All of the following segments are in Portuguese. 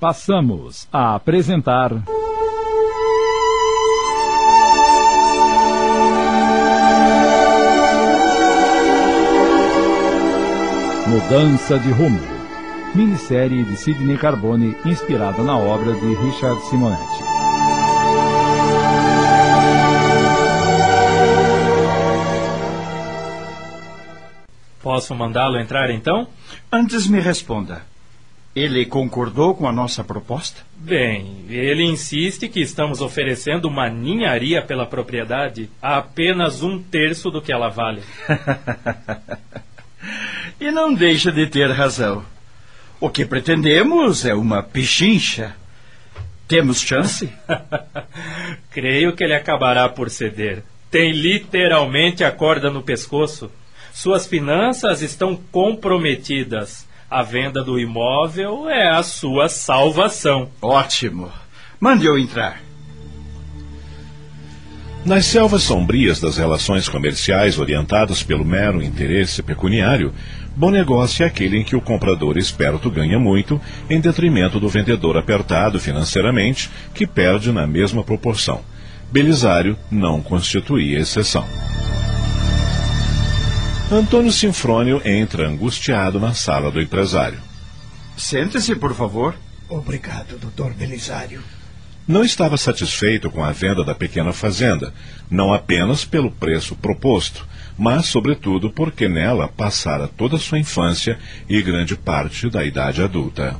Passamos a apresentar. Mudança de Rumo. Minissérie de Sidney Carbone inspirada na obra de Richard Simonetti. Posso mandá-lo entrar então? Antes me responda. Ele concordou com a nossa proposta? Bem, ele insiste que estamos oferecendo uma ninharia pela propriedade a apenas um terço do que ela vale. e não deixa de ter razão. O que pretendemos é uma pichincha. Temos chance? Creio que ele acabará por ceder. Tem literalmente a corda no pescoço. Suas finanças estão comprometidas. A venda do imóvel é a sua salvação. Ótimo. Mande eu entrar. Nas selvas sombrias das relações comerciais orientadas pelo mero interesse pecuniário, bom negócio é aquele em que o comprador esperto ganha muito, em detrimento do vendedor apertado financeiramente, que perde na mesma proporção. Belisário não constituía exceção. Antônio Sinfrônio entra angustiado na sala do empresário. Sente-se, por favor. Obrigado, doutor Belisário. Não estava satisfeito com a venda da pequena fazenda, não apenas pelo preço proposto, mas, sobretudo, porque nela passara toda a sua infância e grande parte da idade adulta.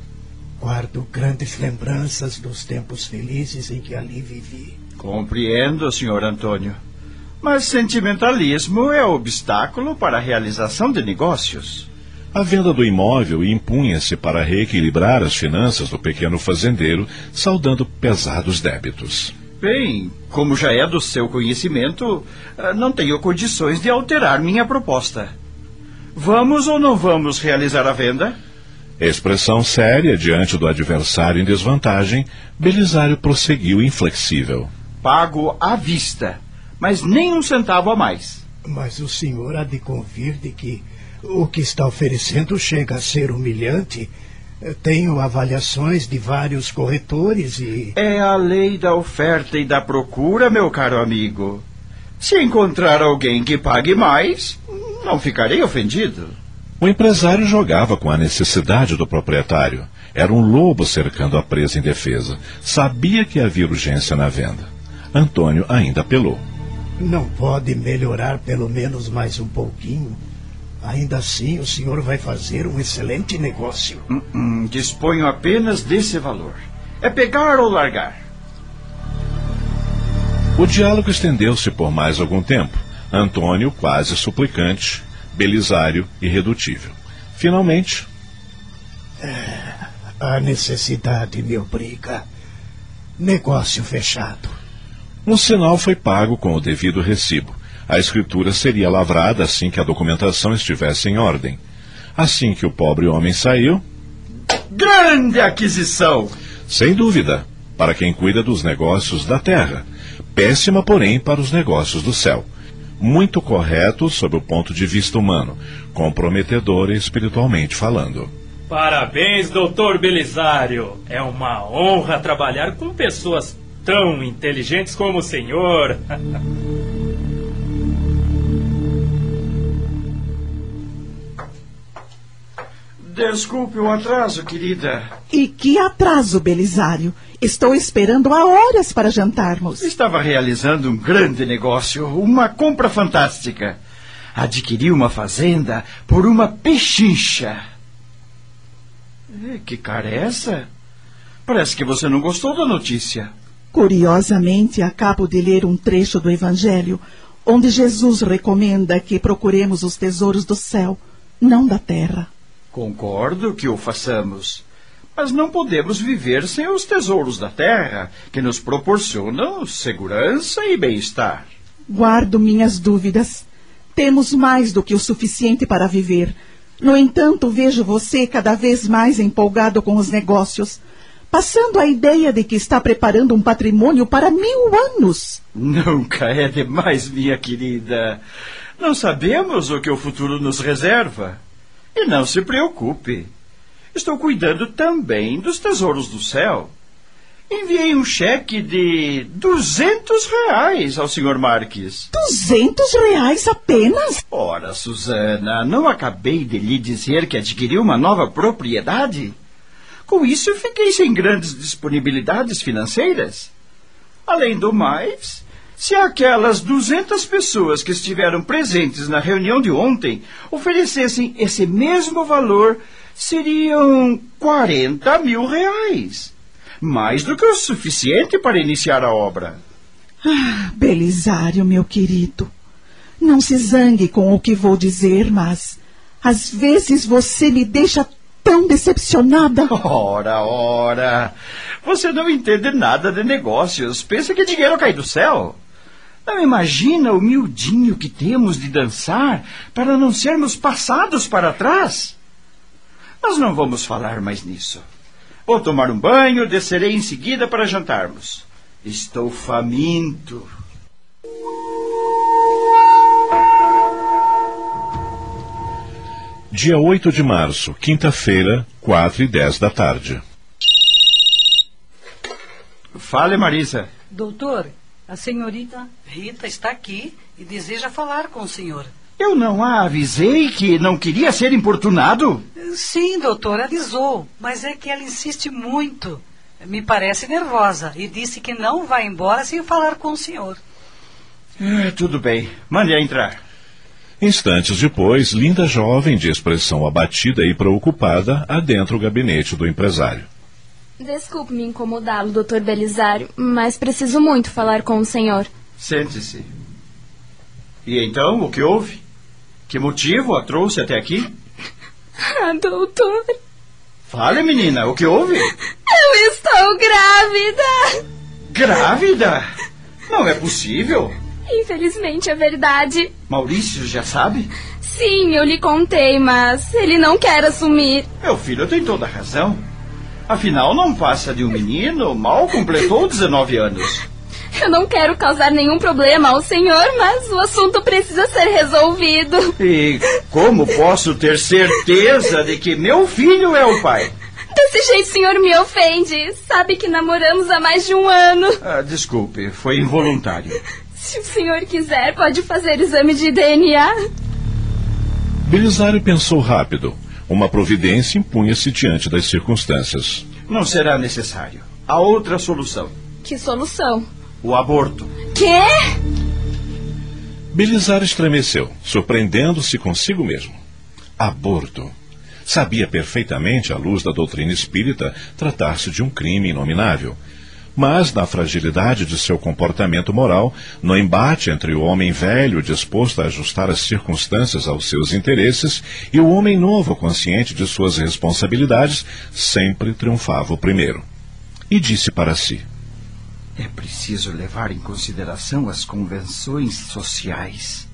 Guardo grandes lembranças dos tempos felizes em que ali vivi. Compreendo, senhor Antônio. Mas sentimentalismo é obstáculo para a realização de negócios. A venda do imóvel impunha-se para reequilibrar as finanças do pequeno fazendeiro, saudando pesados débitos. Bem, como já é do seu conhecimento, ah, não tenho condições de alterar minha proposta. Vamos ou não vamos realizar a venda? Expressão séria diante do adversário em desvantagem, Belisário prosseguiu inflexível. Pago à vista mas nem um centavo a mais. Mas o senhor há de convir de que o que está oferecendo chega a ser humilhante. Tenho avaliações de vários corretores e. É a lei da oferta e da procura, meu caro amigo. Se encontrar alguém que pague mais, não ficarei ofendido. O empresário jogava com a necessidade do proprietário. Era um lobo cercando a presa em defesa. Sabia que havia urgência na venda. Antônio ainda apelou. Não pode melhorar pelo menos mais um pouquinho? Ainda assim, o senhor vai fazer um excelente negócio. Hum, hum, disponho apenas desse valor. É pegar ou largar. O diálogo estendeu-se por mais algum tempo. Antônio, quase suplicante, Belisário, irredutível. Finalmente. É, a necessidade me obriga. Negócio fechado. Um sinal foi pago com o devido recibo. A escritura seria lavrada assim que a documentação estivesse em ordem. Assim que o pobre homem saiu. Grande aquisição! Sem dúvida, para quem cuida dos negócios da terra. Péssima, porém, para os negócios do céu. Muito correto sob o ponto de vista humano, comprometedor espiritualmente falando. Parabéns, doutor Belisário. É uma honra trabalhar com pessoas tão inteligentes como o senhor. Desculpe o atraso, querida. E que atraso, Belisário? Estou esperando há horas para jantarmos. Estava realizando um grande negócio, uma compra fantástica. Adquiri uma fazenda por uma pechincha. Que cara é essa? Parece que você não gostou da notícia. Curiosamente, acabo de ler um trecho do Evangelho onde Jesus recomenda que procuremos os tesouros do céu, não da terra. Concordo que o façamos. Mas não podemos viver sem os tesouros da terra, que nos proporcionam segurança e bem-estar. Guardo minhas dúvidas. Temos mais do que o suficiente para viver. No entanto, vejo você cada vez mais empolgado com os negócios passando a ideia de que está preparando um patrimônio para mil anos. Nunca é demais, minha querida. Não sabemos o que o futuro nos reserva. E não se preocupe. estou cuidando também dos tesouros do céu. Enviei um cheque de duzentos reais ao senhor Marques. Duzentos reais apenas? Ora, Susana, não acabei de lhe dizer que adquiri uma nova propriedade? Com isso, fiquei sem grandes disponibilidades financeiras. Além do mais, se aquelas duzentas pessoas que estiveram presentes na reunião de ontem oferecessem esse mesmo valor, seriam quarenta mil reais. Mais do que o suficiente para iniciar a obra. Ah, Belisário, meu querido, não se zangue com o que vou dizer, mas às vezes você me deixa tão decepcionada. Ora, ora. Você não entende nada de negócios. Pensa que dinheiro cai do céu. Não imagina o miudinho que temos de dançar para não sermos passados para trás? Mas não vamos falar mais nisso. Vou tomar um banho, descerei em seguida para jantarmos. Estou faminto. Dia 8 de março, quinta-feira, 4 e 10 da tarde. Fale, Marisa. Doutor, a senhorita Rita está aqui e deseja falar com o senhor. Eu não a avisei que não queria ser importunado? Sim, doutor, avisou, mas é que ela insiste muito. Me parece nervosa e disse que não vai embora sem falar com o senhor. É, tudo bem. Mande-a entrar. Instantes depois, linda jovem de expressão abatida e preocupada adentra o gabinete do empresário. Desculpe me incomodá-lo, doutor Belisário, mas preciso muito falar com o senhor. Sente-se. E então, o que houve? Que motivo a trouxe até aqui? Ah, doutor. Fale, menina, o que houve? Eu estou grávida! Grávida? Não é possível. Infelizmente é verdade. Maurício já sabe? Sim, eu lhe contei, mas ele não quer assumir. Meu filho tem toda a razão. Afinal, não passa de um menino, mal completou 19 anos. Eu não quero causar nenhum problema ao senhor, mas o assunto precisa ser resolvido. E como posso ter certeza de que meu filho é o pai? Desse jeito o senhor me ofende. Sabe que namoramos há mais de um ano. Ah, desculpe, foi involuntário. Se o senhor quiser, pode fazer exame de DNA. Belisário pensou rápido. Uma providência impunha-se diante das circunstâncias. Não será necessário. Há outra solução: Que solução? o aborto. Quê? Belisário estremeceu, surpreendendo-se consigo mesmo. Aborto. Sabia perfeitamente, à luz da doutrina espírita, tratar-se de um crime inominável. Mas, na fragilidade de seu comportamento moral, no embate entre o homem velho disposto a ajustar as circunstâncias aos seus interesses e o homem novo consciente de suas responsabilidades, sempre triunfava o primeiro. E disse para si: É preciso levar em consideração as convenções sociais.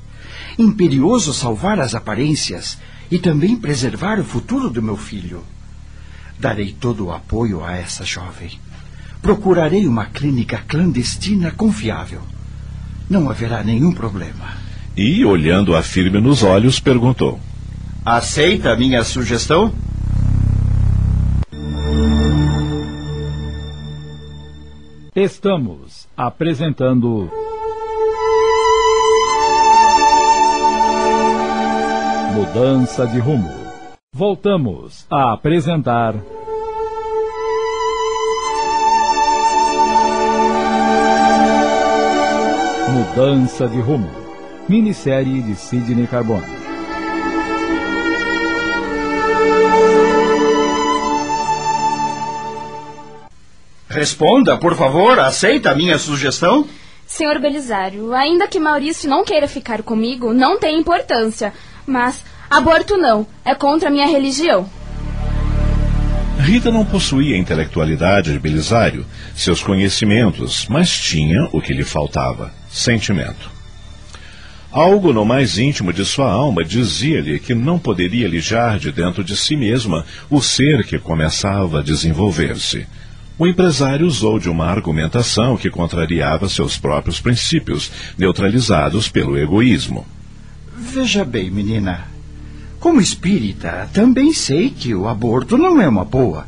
Imperioso salvar as aparências e também preservar o futuro do meu filho. Darei todo o apoio a essa jovem. Procurarei uma clínica clandestina confiável. Não haverá nenhum problema. E, olhando-a firme nos olhos, perguntou: Aceita a minha sugestão? Estamos apresentando. Mudança de rumo. Voltamos a apresentar. Mudança de rumo. Minissérie de Sidney Carbone. Responda, por favor. Aceita a minha sugestão? Senhor Belisário, ainda que Maurício não queira ficar comigo, não tem importância. Mas aborto não, é contra a minha religião. Rita não possuía a intelectualidade de Belisário, seus conhecimentos, mas tinha o que lhe faltava: sentimento. Algo no mais íntimo de sua alma dizia-lhe que não poderia lijar de dentro de si mesma o ser que começava a desenvolver-se. O empresário usou de uma argumentação que contrariava seus próprios princípios, neutralizados pelo egoísmo. Veja bem, menina. Como espírita, também sei que o aborto não é uma boa.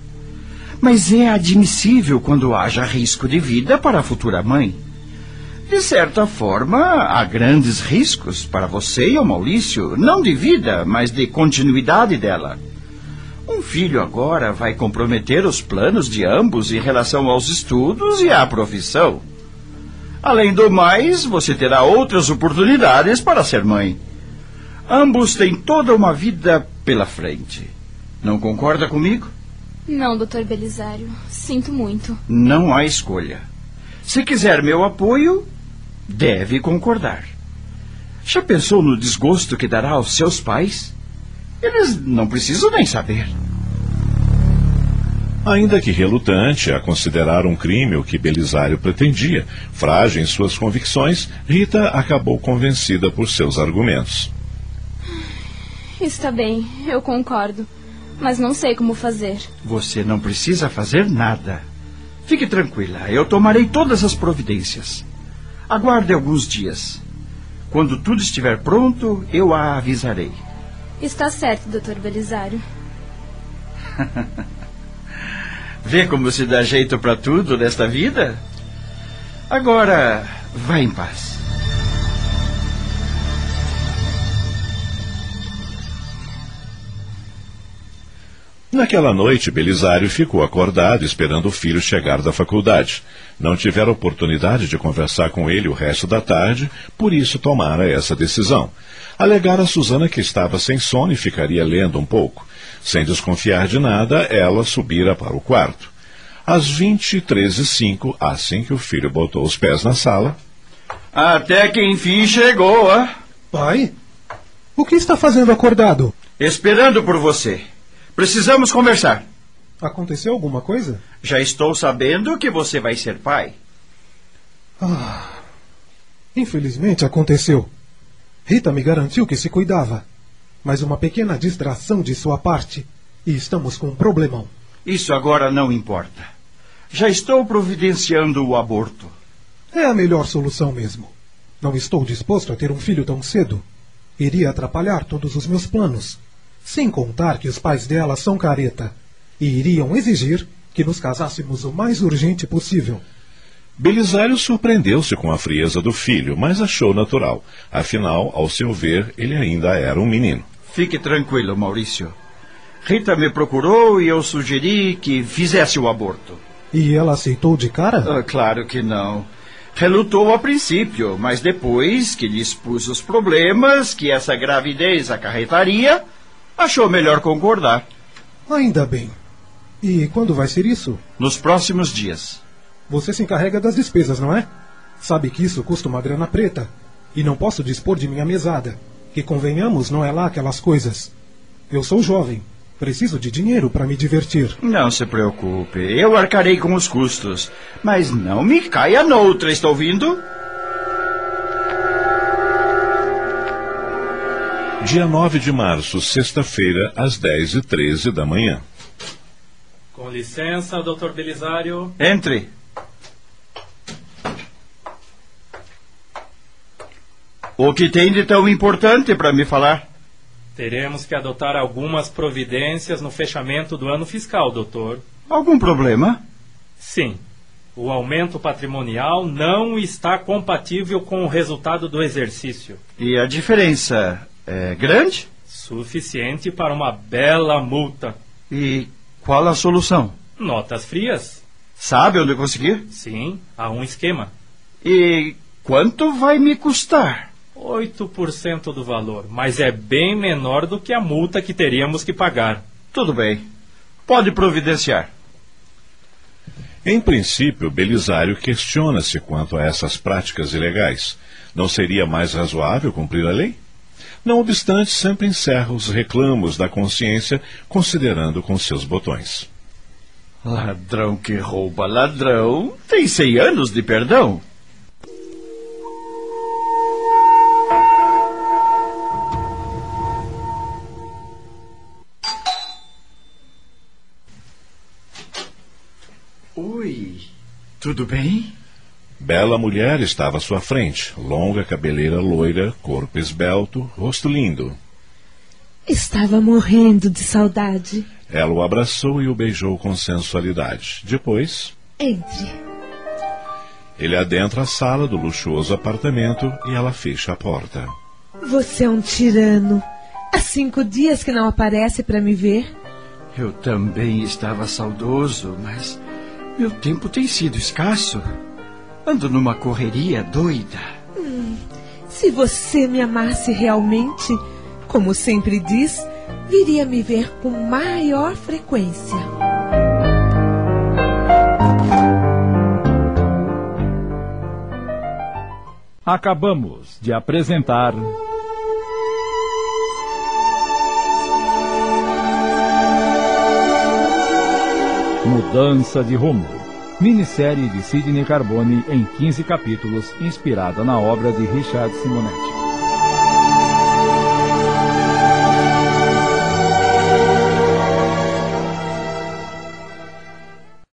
Mas é admissível quando haja risco de vida para a futura mãe. De certa forma, há grandes riscos para você e ao Maurício, não de vida, mas de continuidade dela. Um filho agora vai comprometer os planos de ambos em relação aos estudos e à profissão. Além do mais, você terá outras oportunidades para ser mãe. Ambos têm toda uma vida pela frente. Não concorda comigo? Não, doutor Belisário. Sinto muito. Não há escolha. Se quiser meu apoio, deve concordar. Já pensou no desgosto que dará aos seus pais? Eles não precisam nem saber. Ainda que relutante a considerar um crime o que Belisário pretendia, frágil em suas convicções, Rita acabou convencida por seus argumentos. Está bem, eu concordo. Mas não sei como fazer. Você não precisa fazer nada. Fique tranquila, eu tomarei todas as providências. Aguarde alguns dias. Quando tudo estiver pronto, eu a avisarei. Está certo, doutor Belisário. Vê como se dá jeito para tudo nesta vida? Agora, vá em paz. Naquela noite, Belisário ficou acordado esperando o filho chegar da faculdade. Não tivera oportunidade de conversar com ele o resto da tarde, por isso tomara essa decisão. Alegara a Susana que estava sem sono e ficaria lendo um pouco. Sem desconfiar de nada, ela subira para o quarto. Às vinte e treze e cinco, assim que o filho botou os pés na sala... Até que enfim chegou, ah? Pai? O que está fazendo acordado? Esperando por você. Precisamos conversar. Aconteceu alguma coisa? Já estou sabendo que você vai ser pai. Ah, infelizmente aconteceu. Rita me garantiu que se cuidava. Mas uma pequena distração de sua parte e estamos com um problemão. Isso agora não importa. Já estou providenciando o aborto. É a melhor solução mesmo. Não estou disposto a ter um filho tão cedo. Iria atrapalhar todos os meus planos. Sem contar que os pais dela são careta e iriam exigir que nos casássemos o mais urgente possível. Belisário surpreendeu-se com a frieza do filho, mas achou natural. Afinal, ao seu ver, ele ainda era um menino. Fique tranquilo, Maurício. Rita me procurou e eu sugeri que fizesse o aborto. E ela aceitou de cara? Ah, claro que não. Relutou a princípio, mas depois que lhe expus os problemas que essa gravidez acarretaria, achou melhor concordar. Ainda bem. E quando vai ser isso? Nos próximos dias. Você se encarrega das despesas, não é? Sabe que isso custa uma grana preta. E não posso dispor de minha mesada. Que convenhamos, não é lá aquelas coisas. Eu sou jovem. Preciso de dinheiro para me divertir. Não se preocupe. Eu arcarei com os custos. Mas não me caia noutra, está ouvindo? Dia 9 de março, sexta-feira, às 10 e 13 da manhã. Com licença, doutor Belisário. Entre. O que tem de tão importante para me falar? Teremos que adotar algumas providências no fechamento do ano fiscal, doutor. Algum problema? Sim. O aumento patrimonial não está compatível com o resultado do exercício. E a diferença é grande? Suficiente para uma bela multa. E qual a solução? Notas frias? Sabe onde conseguir? Sim, há um esquema. E quanto vai me custar? 8% do valor, mas é bem menor do que a multa que teríamos que pagar. Tudo bem. Pode providenciar. Em princípio, Belisário questiona-se quanto a essas práticas ilegais. Não seria mais razoável cumprir a lei? Não obstante, sempre encerra os reclamos da consciência, considerando com seus botões. Ladrão que rouba ladrão tem cem anos de perdão. Oi, tudo bem? Bela mulher estava à sua frente, longa cabeleira loira, corpo esbelto, rosto lindo. Estava morrendo de saudade. Ela o abraçou e o beijou com sensualidade. Depois. Entre. Ele adentra a sala do luxuoso apartamento e ela fecha a porta. Você é um tirano. Há cinco dias que não aparece para me ver. Eu também estava saudoso, mas meu tempo tem sido escasso. Ando numa correria doida. Hum, se você me amasse realmente, como sempre diz, viria me ver com maior frequência. Acabamos de apresentar. Mudança de Rumo. Minissérie de Sidney Carbone em 15 capítulos, inspirada na obra de Richard Simonetti.